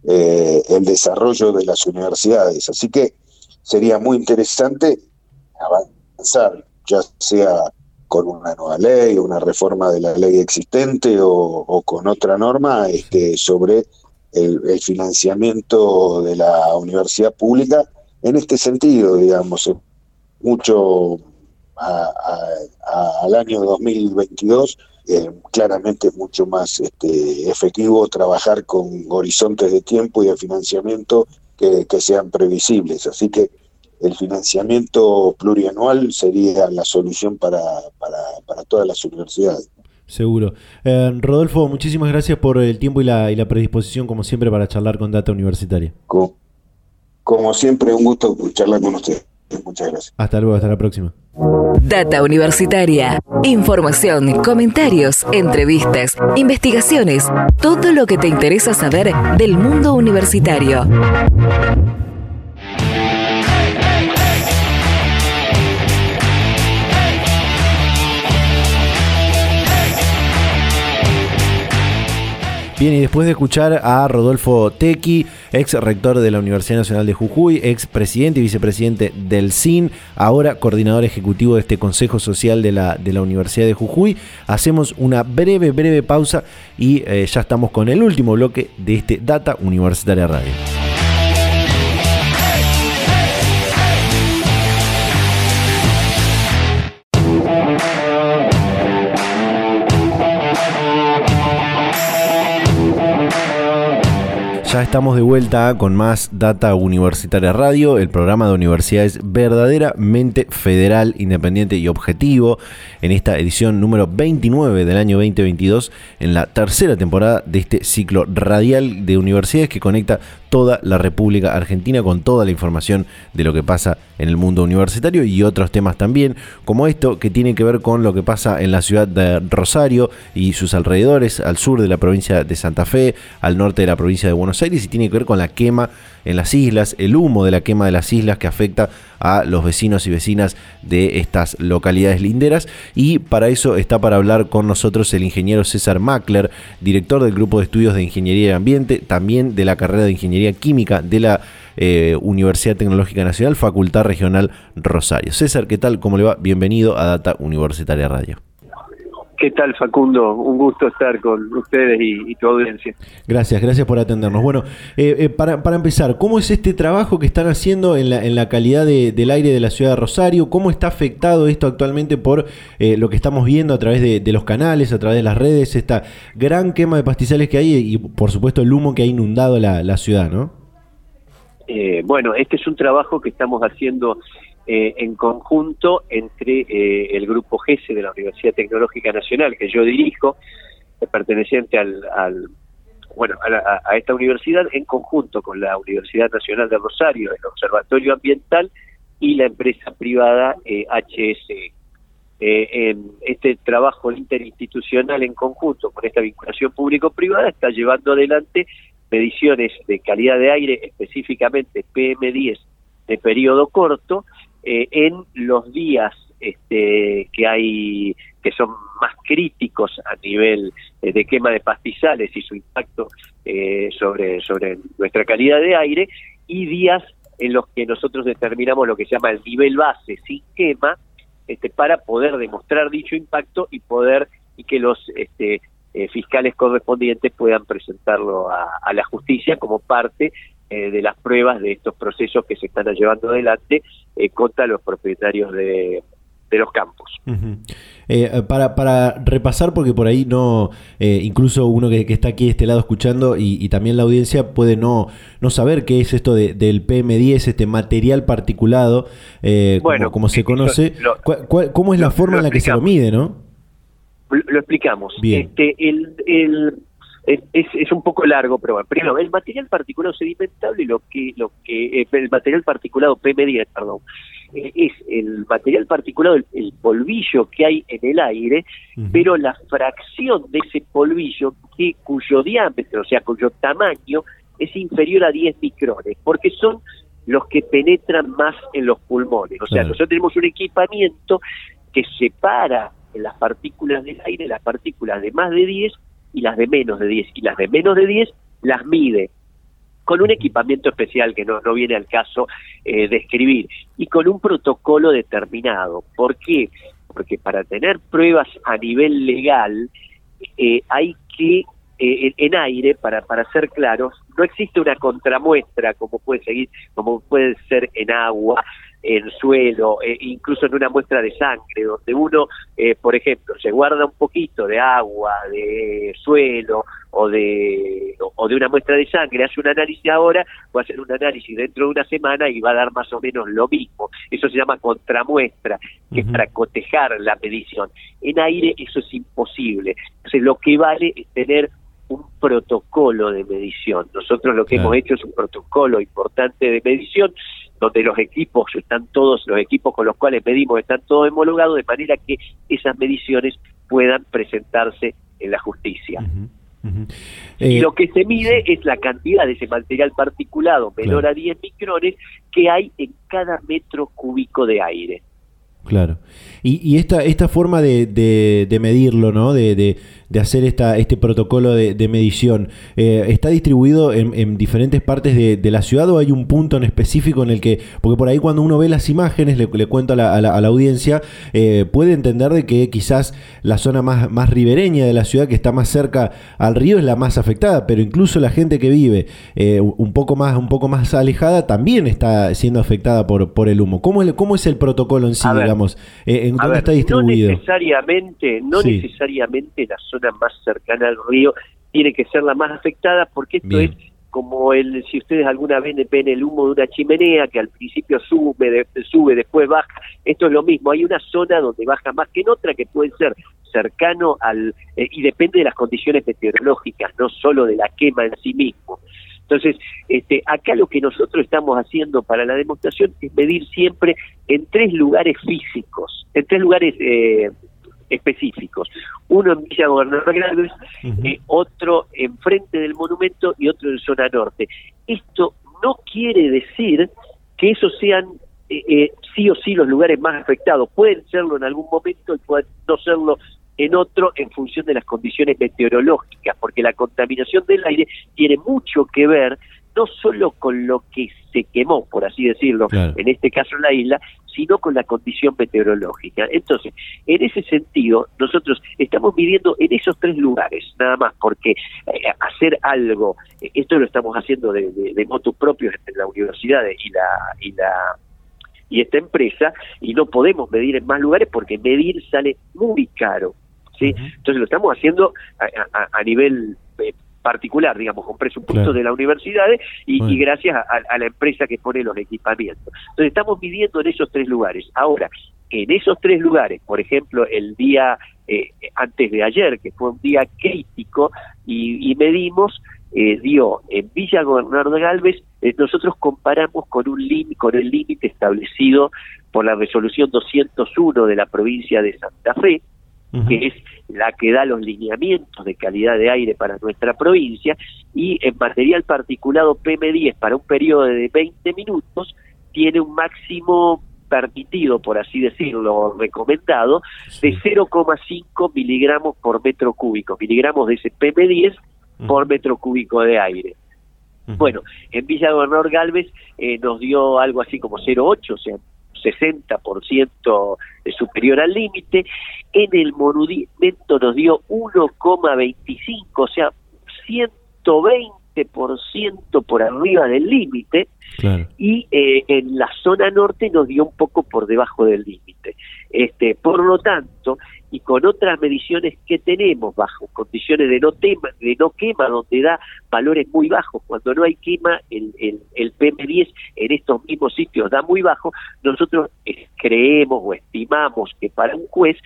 el desarrollo de las universidades. Así que sería muy interesante avanzar, ya sea con una nueva ley, una reforma de la ley existente o, con otra norma este, sobre el, financiamiento de la universidad pública en este sentido, digamos, mucho al año 2022, eh, claramente es mucho más este, efectivo trabajar con horizontes de tiempo y de financiamiento que, que sean previsibles. Así que el financiamiento plurianual sería la solución para, para, para todas las universidades. Seguro. Eh, Rodolfo, muchísimas gracias por el tiempo y la, y la, predisposición, como siempre, para charlar con Data Universitaria. Como, como siempre, un gusto charlar con usted. Muchas gracias. Hasta luego, hasta la próxima. Data Universitaria. Información, comentarios, entrevistas, investigaciones, todo lo que te interesa saber del mundo universitario. Bien, y después de escuchar a Rodolfo Tequi, ex rector de la Universidad Nacional de Jujuy, ex presidente y vicepresidente del CIN, ahora coordinador ejecutivo de este Consejo Social de la, Universidad de Jujuy, hacemos una breve, breve pausa y eh, ya estamos con el último bloque de este Data Universitaria Radio. Ya estamos de vuelta con más Data Universitaria Radio, el programa de universidades verdaderamente federal, independiente y objetivo, en esta edición número 29 del año 2022, en la tercera temporada de este ciclo radial de universidades que conecta toda la República Argentina con toda la información de lo que pasa en el mundo universitario y otros temas también, como esto que tiene que ver con lo que pasa en la ciudad de Rosario y sus alrededores, al sur de la provincia de Santa Fe, al norte de la provincia de Buenos Aires y tiene que ver con la quema en las islas, el humo de la quema de las islas que afecta a los vecinos y vecinas de estas localidades linderas. Y para eso está para hablar con nosotros el ingeniero César Mackler, director del Grupo de Estudios de Ingeniería y Ambiente, también de la carrera de Ingeniería Química de la eh, Universidad Tecnológica Nacional, Facultad Regional Rosario. César, ¿qué tal? ¿Cómo le va? Bienvenido a Data Universitaria Radio. ¿Qué tal, Facundo? Un gusto estar con ustedes y, tu audiencia. Gracias, gracias por atendernos. Bueno, eh, eh, para, para, empezar, ¿cómo es este trabajo que están haciendo en la, en la calidad del aire de la ciudad de Rosario? ¿Cómo está afectado esto actualmente por eh, lo que estamos viendo a través de, los canales, a través de las redes, esta gran quema de pastizales que hay y, por supuesto, el humo que ha inundado la, la ciudad, ¿no? bueno, este es un trabajo que estamos haciendo eh, en conjunto entre eh, el grupo GESE de la Universidad Tecnológica Nacional, que yo dirijo, perteneciente al, bueno, a, esta universidad, en conjunto con la Universidad Nacional de Rosario, el Observatorio Ambiental y la empresa privada eh, HSE. en este trabajo interinstitucional en conjunto con esta vinculación público-privada está llevando adelante mediciones de calidad de aire, específicamente PM10 de periodo corto, eh, en los días este, que hay que son más críticos a nivel eh, de quema de pastizales y su impacto eh, sobre sobre nuestra calidad de aire y días en los que nosotros determinamos lo que se llama el nivel base sin quema este, para poder demostrar dicho impacto y poder y que los este, fiscales correspondientes puedan presentarlo a, a, la justicia como parte eh, de las pruebas de estos procesos que se están llevando adelante eh, contra los propietarios de, los campos. Eh, para, para repasar, porque por ahí no, incluso uno que, está aquí de este lado escuchando y, también la audiencia puede no, no saber qué es esto del PM10, este material particulado, bueno, como, se conoce. ¿Cómo es la forma en la que se lo mide, no? Lo, explicamos. Este, el, el es, es, un poco largo, pero bueno, primero, el material particulado sedimentable, lo que, lo que, eh, el material particulado PM10, perdón, eh, es el material particulado, el, polvillo que hay en el aire, pero la fracción de ese polvillo que, cuyo diámetro, o sea, cuyo tamaño es inferior a 10 micrones, porque son los que penetran más en los pulmones. O sea, nosotros tenemos un equipamiento que separa en las partículas del aire las partículas de más de 10 y las de menos de 10. Y las de menos de 10 las mide con un equipamiento especial que no, no viene al caso eh, describir y con un protocolo determinado. ¿Por qué? Porque para tener pruebas a nivel legal eh, hay que, eh, en aire, para, para ser claros, no existe una contramuestra como puede seguir, como puede ser en agua, en suelo, eh, incluso en una muestra de sangre, donde uno, eh, por ejemplo, se guarda un poquito de agua, de suelo o de, o de una muestra de sangre, hace un análisis ahora, va a hacer un análisis dentro de una semana y va a dar más o menos lo mismo. Eso se llama contramuestra, que es para cotejar la medición. En aire eso es imposible. Entonces lo que vale es tener un protocolo de medición. Nosotros lo que hemos hecho es un protocolo importante de medición donde los equipos están todos, los equipos con los cuales medimos están todos homologados, de manera que esas mediciones puedan presentarse en la justicia. y eh, lo que se mide es la cantidad de ese material particulado menor a 10 micrones que hay en cada metro cúbico de aire. Claro. Y, esta, esta forma de, de, medirlo, ¿no? De, de, hacer esta, este protocolo de, medición, eh, ¿está distribuido en, diferentes partes de, la ciudad o hay un punto en específico en el que, porque por ahí cuando uno ve las imágenes, le, cuento a la, a la, audiencia, eh, puede entender de que quizás la zona más, más ribereña de la ciudad, que está más cerca al río, es la más afectada, pero incluso la gente que vive eh, un, poco más, un poco más alejada también está siendo afectada por, por el humo. ¿Cómo es, cómo es el protocolo en sí? Digamos? Eh, ¿En dónde está distribuido? No necesariamente, no necesariamente la zona más cercana al río tiene que ser la más afectada porque esto es como el si ustedes alguna vez ven el humo de una chimenea que al principio sube, sube, después baja, esto es lo mismo, hay una zona donde baja más que en otra que puede ser cercano al eh, y depende de las condiciones meteorológicas, no solo de la quema en sí mismo. Entonces, este, acá lo que nosotros estamos haciendo para la demostración es medir siempre en tres lugares físicos, en tres lugares eh, específicos. Uno en Villa Gobernador Grandes, eh, otro enfrente del monumento y otro en zona norte. Esto no quiere decir que esos sean eh, sí o sí los lugares más afectados. Pueden serlo en algún momento y pueden no serlo en otro en función de las condiciones meteorológicas, porque la contaminación del aire tiene mucho que ver no solo con lo que se quemó, por así decirlo, en este caso la isla, sino con la condición meteorológica. Entonces, en ese sentido, nosotros estamos midiendo en esos tres lugares, nada más, porque eh, hacer algo, eh, esto lo estamos haciendo de, de, de motos propios entre la universidad y la, y la y esta empresa, y no podemos medir en más lugares porque medir sale muy caro. Entonces lo estamos haciendo a, nivel eh, particular, digamos, con presupuestos de las universidades y, gracias a, la empresa que pone los equipamientos. Entonces estamos midiendo en esos tres lugares. Ahora, en esos tres lugares, por ejemplo, el día eh, antes de ayer, que fue un día crítico, y, medimos, eh, dio en Villa Gobernador de Galvez, nosotros comparamos con un con el límite establecido por la resolución 201 de la provincia de Santa Fe, que es la que da los lineamientos de calidad de aire para nuestra provincia, y en material particulado PM10 para un periodo de 20 minutos tiene un máximo permitido, por así decirlo, recomendado, de 0,5 miligramos por metro cúbico, miligramos de ese PM10 por metro cúbico de aire. Bueno, en Villa Gobernador Galvez eh, nos dio algo así como 0,8, o sea, 60% superior al límite. En el monumento nos dio 1,25, o sea, 120% por arriba del límite. Y eh, en la zona norte nos dio un poco por debajo del límite. Este, por lo tanto, y con otras mediciones que tenemos bajo condiciones de no tema, de no quema, donde da valores muy bajos, cuando no hay quema, el, el, el PM10 en estos mismos sitios da muy bajo, nosotros eh, creemos o estimamos que para un juez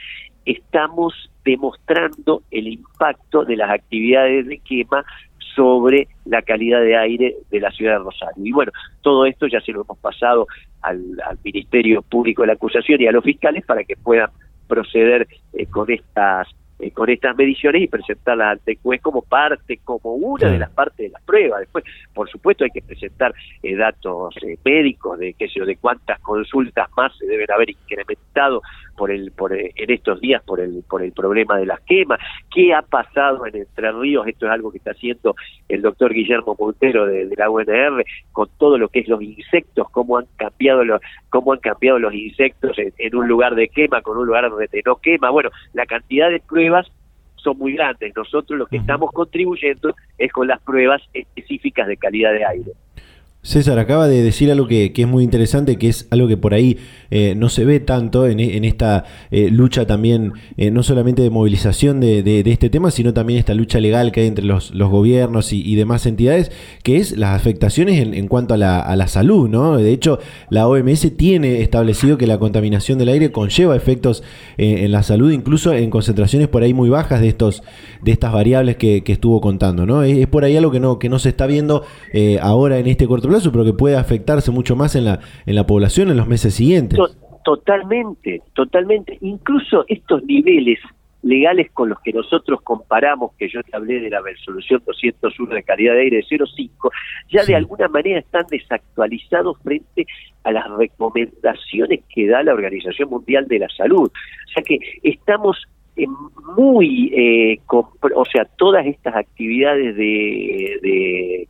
estamos demostrando el impacto de las actividades de quema sobre la calidad de aire de la ciudad de Rosario. Y bueno, todo esto ya se lo hemos pasado al, al Ministerio Público de la Acusación y a los fiscales para que puedan proceder eh, con estas eh, con estas mediciones y presentarlas ante el juez como parte, como una de las partes de la prueba. Después, por supuesto, hay que presentar eh, datos médicos de qué sé yo, de cuántas consultas más se deben haber incrementado por el por en estos días por el por el problema de las quemas, qué ha pasado en Entre Ríos, esto es algo que está haciendo el doctor Guillermo Montero de, la UNR con todo lo que es los insectos, cómo han cambiado los cómo han cambiado los insectos en, un lugar de quema con un lugar donde no quema, bueno, la cantidad de pruebas son muy grandes. Nosotros lo que estamos contribuyendo es con las pruebas específicas de calidad de aire. César, acaba de decir algo que, es muy interesante, que es algo que por ahí eh, no se ve tanto en, esta eh, lucha también, eh, no solamente de movilización de, este tema, sino también esta lucha legal que hay entre los, gobiernos y, demás entidades, que es las afectaciones en, cuanto a la, salud, ¿no? De hecho, la OMS tiene establecido que la contaminación del aire conlleva efectos en la salud, incluso en concentraciones por ahí muy bajas de, estos, de estas variables que, estuvo contando, ¿no? Es, por ahí algo que no, que no se está viendo ahora en este corto plazo pero que puede afectarse mucho más en la, en la población en los meses siguientes. Totalmente, totalmente. Incluso estos niveles legales con los que nosotros comparamos, que yo te hablé de la resolución 201 de calidad de aire de 0,5, ya de alguna manera están desactualizados frente a las recomendaciones que da la Organización Mundial de la Salud. O sea que estamos muy, eh, o sea, todas estas actividades de de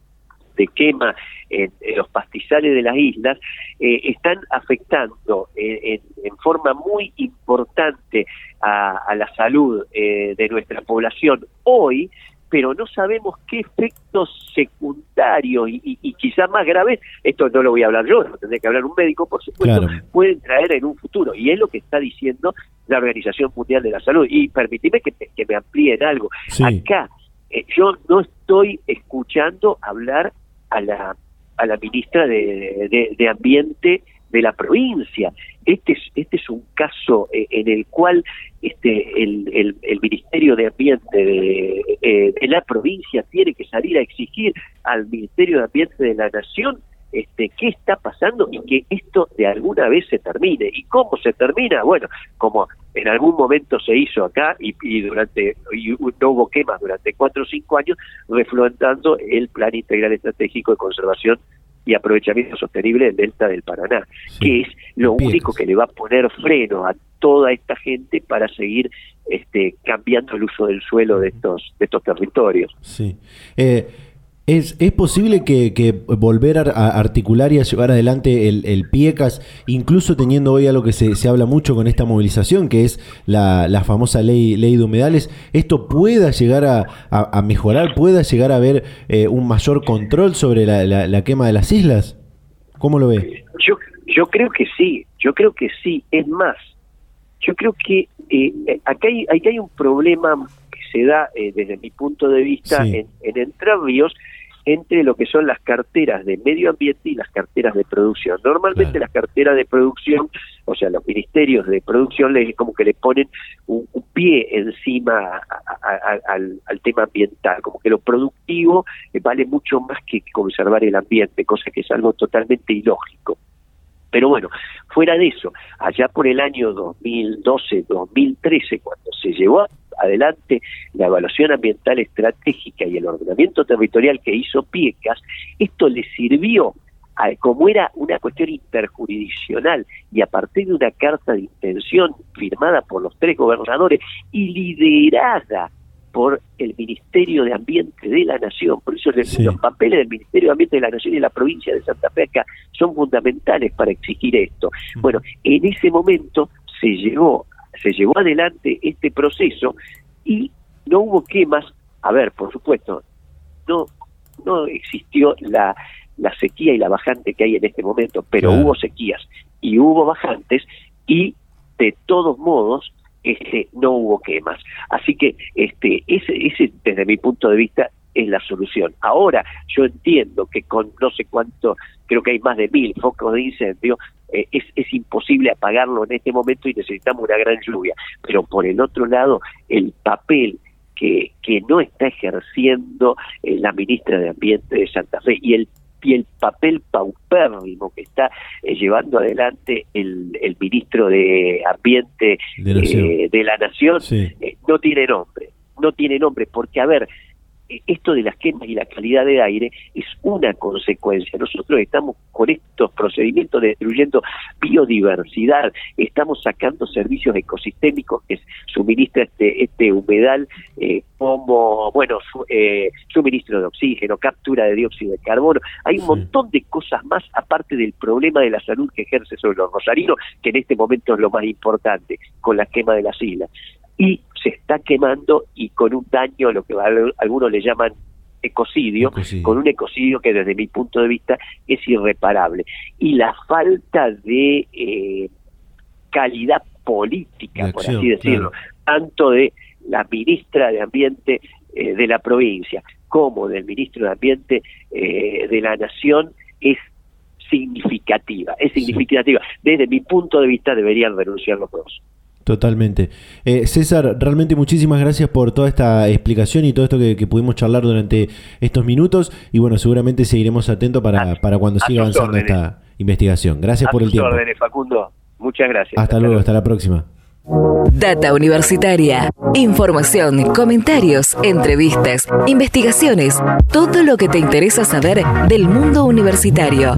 quema en, los pastizales de las islas eh, están afectando en, forma muy importante a, la salud eh, de nuestra población hoy, pero no sabemos qué efectos secundarios y, y, quizás más graves, esto no lo voy a hablar yo, lo tendría que hablar un médico, por supuesto, pueden traer en un futuro. Y es lo que está diciendo la Organización Mundial de la Salud. Y permitime que, que me amplíen algo. Acá eh, yo no estoy escuchando hablar a la, a la ministra de, de, Ambiente de la provincia. Este es, este es un caso eh, en el cual este, el, el, el Ministerio de Ambiente de, eh, de, la provincia tiene que salir a exigir al Ministerio de Ambiente de la Nación este, qué está pasando y que esto de alguna vez se termine. ¿Y cómo se termina? Bueno, como en algún momento se hizo acá y, durante y no hubo quemas durante cuatro o cinco años, reflotando el Plan Integral Estratégico de Conservación y Aprovechamiento Sostenible del Delta del Paraná, que es lo único que le va a poner freno a toda esta gente para seguir este, cambiando el uso del suelo de estos, de estos territorios. Sí. Eh, ¿Es, ¿Es, posible que, volver a, articular y a llevar adelante el, el, PIECAS, incluso teniendo hoy algo que se, se habla mucho con esta movilización, que es la, la famosa ley, ley de humedales, esto pueda llegar a, a, mejorar, pueda llegar a haber eh, un mayor control sobre la, la, quema de las islas? ¿Cómo lo ve? Yo, yo creo que sí, yo creo que sí. Es más, yo creo que eh, acá, hay, hay un problema que se da eh, desde mi punto de vista en, en Entre Ríos, entre lo que son las carteras de medio ambiente y las carteras de producción. Normalmente las carteras de producción, o sea, los ministerios de producción, les, como que le ponen un, pie encima al, tema ambiental, como que lo productivo eh, vale mucho más que conservar el ambiente, cosa que es algo totalmente ilógico. Pero bueno, fuera de eso, allá por el año 2012, 2013, cuando se llevó adelante la evaluación ambiental estratégica y el ordenamiento territorial que hizo Piecas, esto le sirvió como era una cuestión interjurisdiccional y a partir de una carta de intención firmada por los tres gobernadores y liderada por el Ministerio de Ambiente de la Nación, por eso los papeles del Ministerio de Ambiente de la Nación y la provincia de Santa Fe acá son fundamentales para exigir esto. Bueno, en ese momento se llegó se llevó adelante este proceso y no hubo quemas. A ver, por supuesto, no, no existió la, la sequía y la bajante que hay en este momento, pero hubo sequías y hubo bajantes y de todos modos este no hubo quemas. Así que este ese ese desde mi punto de vista es la solución. Ahora, yo entiendo que con no sé cuánto, creo que hay más de mil focos de incendio, eh, es, es imposible apagarlo en este momento y necesitamos una gran lluvia. Pero por el otro lado, el papel que, que no está ejerciendo eh, la ministra de Ambiente de Santa Fe y el y el papel paupérrimo que está eh, llevando adelante el, el, ministro de Ambiente de la Nación, no tiene nombre, no tiene nombre, porque a ver, esto de las quemas y la calidad de aire es una consecuencia. Nosotros estamos con estos procedimientos destruyendo biodiversidad, estamos sacando servicios ecosistémicos que suministra este, este humedal eh, como, bueno, eh, suministro de oxígeno, captura de dióxido de carbono. Hay un montón de cosas más aparte del problema de la salud que ejerce sobre los rosarinos, que en este momento es lo más importante, con la quema de las islas. Y se está quemando y con un daño, lo que algunos le llaman ecocidio, con un ecocidio que desde mi punto de vista es irreparable. Y la falta de eh, calidad política, por así decirlo, tanto de la ministra de Ambiente eh, de la provincia como del ministro de Ambiente eh, de la Nación es significativa, es significativa. Desde mi punto de vista deberían renunciar los dos. Totalmente. Eh, César, realmente muchísimas gracias por toda esta explicación y todo esto que, pudimos charlar durante estos minutos. Y bueno, seguramente seguiremos atentos para, para cuando siga avanzando esta investigación. Gracias por el tiempo. Facundo. Muchas gracias. Hasta, luego, hasta la próxima. Data Universitaria. Información, comentarios, entrevistas, investigaciones, todo lo que te interesa saber del mundo universitario.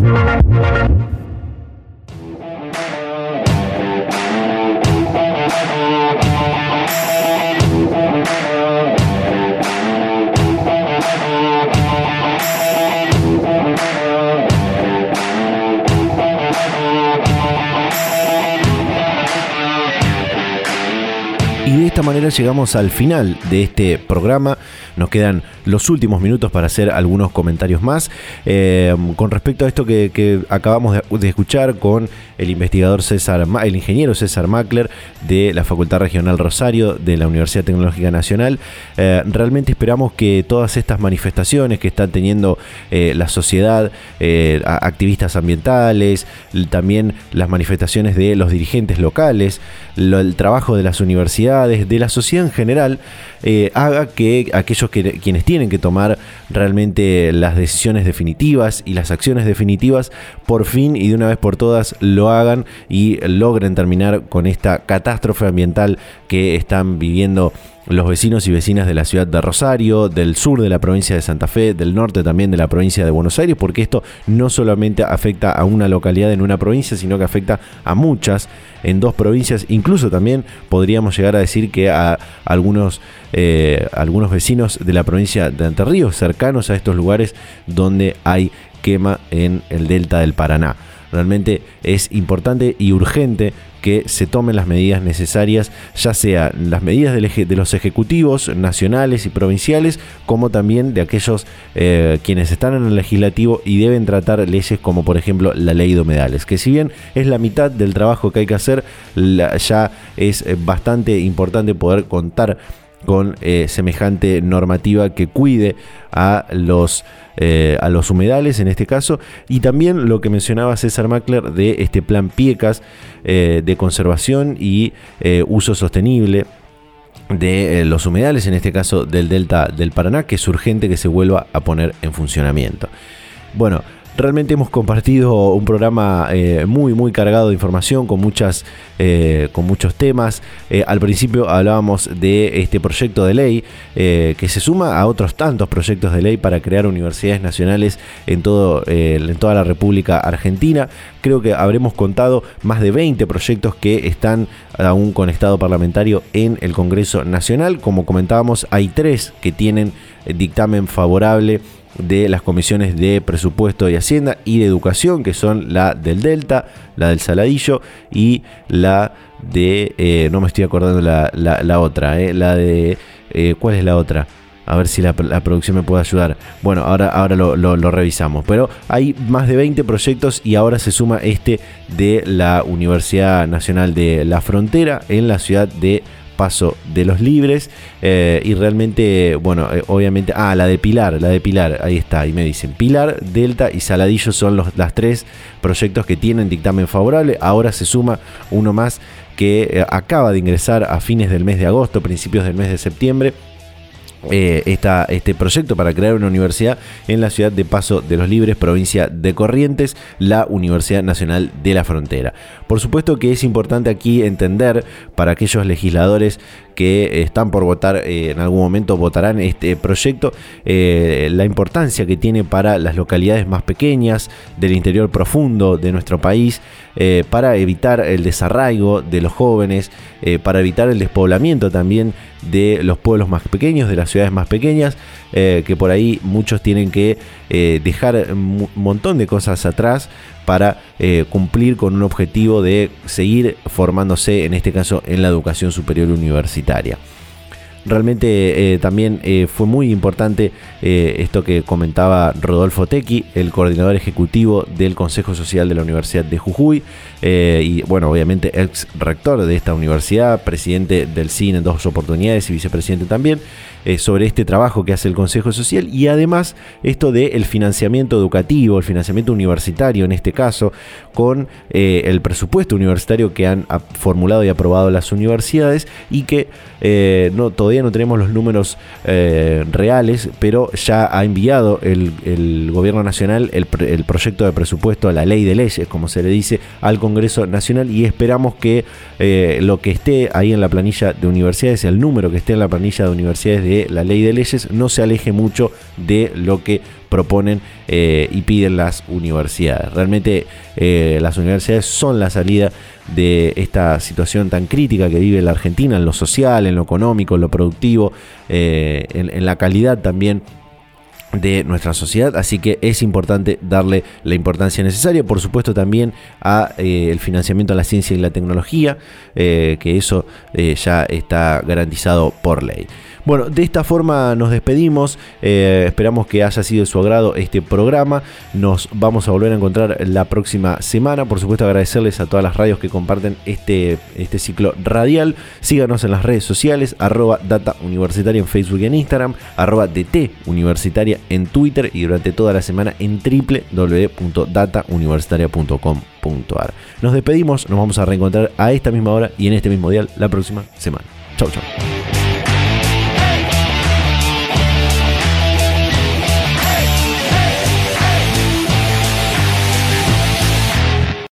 Esta manera llegamos al final de este programa. Nos quedan los últimos minutos para hacer algunos comentarios más. Eh, con respecto a esto que, acabamos de, escuchar con el investigador César, el ingeniero César Mackler de la Facultad Regional Rosario de la Universidad Tecnológica Nacional, eh, realmente esperamos que todas estas manifestaciones que está teniendo eh, la sociedad, activistas ambientales, también las manifestaciones de los dirigentes locales, el trabajo de las universidades, de la sociedad en general, eh, haga que aquellos que, quienes tienen que tomar realmente las decisiones definitivas y las acciones definitivas, por fin y de una vez por todas lo hagan y logren terminar con esta catástrofe ambiental que están viviendo los vecinos y vecinas de la ciudad de Rosario, del sur de la provincia de Santa Fe, del norte también de la provincia de Buenos Aires, porque esto no solamente afecta a una localidad en una provincia, sino que afecta a muchas en dos provincias. Incluso también podríamos llegar a decir que a algunos, eh, algunos vecinos de la provincia de Entre Ríos, cercanos a estos lugares donde hay quema en el delta del Paraná. Realmente es importante y urgente que se tomen las medidas necesarias, ya sea las medidas de los ejecutivos nacionales y provinciales, como también de aquellos eh, quienes están en el legislativo y deben tratar leyes como por ejemplo la ley de humedales, que si bien es la mitad del trabajo que hay que hacer, ya es eh, bastante importante poder contar con eh, semejante normativa que cuide a los, eh, a los humedales en este caso y también lo que mencionaba César Mackler de este plan PIECAS eh, de conservación y uso sostenible de los humedales, en este caso del delta del Paraná, que es urgente que se vuelva a poner en funcionamiento. Bueno, Realmente hemos compartido un programa eh, muy, muy cargado de información, con, muchas, eh, con muchos temas. Eh, al principio hablábamos de este proyecto de ley que se suma a otros tantos proyectos de ley para crear universidades nacionales en, todo, en toda la República Argentina. Creo que habremos contado más de 20 proyectos que están aún con estado parlamentario en el Congreso Nacional. Como comentábamos, hay tres que tienen dictamen favorable de las comisiones de presupuesto y hacienda y de educación, que son la del Delta, la del Saladillo y la de, eh, no me estoy acordando la, la, otra, eh, la de, eh, ¿cuál es la otra? A ver si la, producción me puede ayudar. Bueno, ahora, ahora lo, revisamos. Pero hay más de 20 proyectos y ahora se suma este de la Universidad Nacional de la Frontera en la ciudad de paso de los libres eh, y realmente, bueno, eh, obviamente, ah, la de Pilar, la de Pilar, ahí está, ahí me dicen, Pilar, Delta y Saladillo son los tres proyectos que tienen dictamen favorable, ahora se suma uno más que eh, acaba de ingresar a fines del mes de agosto, principios del mes de septiembre, eh, este proyecto para crear una universidad en la ciudad de Paso de los Libres, provincia de Corrientes, la Universidad Nacional de la Frontera. Por supuesto que es importante aquí entender para aquellos legisladores que están por votar, eh, en algún momento votarán este proyecto, eh, la importancia que tiene para las localidades más pequeñas del interior profundo de nuestro país, para evitar el desarraigo de los jóvenes, para evitar el despoblamiento también de los pueblos más pequeños, de las ciudades más pequeñas, eh, que por ahí muchos tienen que eh, dejar un montón de cosas atrás para eh, cumplir con un objetivo de seguir formándose, en este caso en la educación superior universitaria. Realmente eh, también eh, fue muy importante esto que comentaba Rodolfo Tequi, el coordinador ejecutivo del Consejo Social de la Universidad de Jujuy, y bueno, obviamente ex rector de esta universidad, presidente del CIN en dos oportunidades y vicepresidente también. Eh, sobre este trabajo que hace el Consejo Social y además esto del financiamiento educativo, el financiamiento universitario en este caso, con eh, el presupuesto universitario que han formulado y aprobado las universidades y que eh, no, todavía no tenemos los números reales, pero ya ha enviado el, gobierno nacional el, proyecto de presupuesto a la ley de leyes, como se le dice, al Congreso Nacional y esperamos que lo que esté ahí en la planilla de universidades, el número que esté en la planilla de universidades de la ley de leyes no se aleje mucho de lo que proponen eh, y piden las universidades. Realmente eh, las universidades son la salida de esta situación tan crítica que vive la Argentina en lo social, en lo económico, en lo productivo, eh, en la calidad también de nuestra sociedad, así que es importante darle la importancia necesaria, por supuesto también a eh, el financiamiento a la ciencia y la tecnología, eh, que eso ya está garantizado por ley. Bueno, de esta forma nos despedimos, esperamos que haya sido de su agrado este programa, nos vamos a volver a encontrar la próxima semana, por supuesto agradecerles a todas las radios que comparten este, este ciclo radial, síganos en las redes sociales, arroba data universitaria en Facebook y en Instagram, arroba DT universitaria en Twitter y durante toda la semana en www.datauniversitaria.com.ar. Nos despedimos, nos vamos a reencontrar a esta misma hora y en este mismo dial la próxima semana. Chau, chau.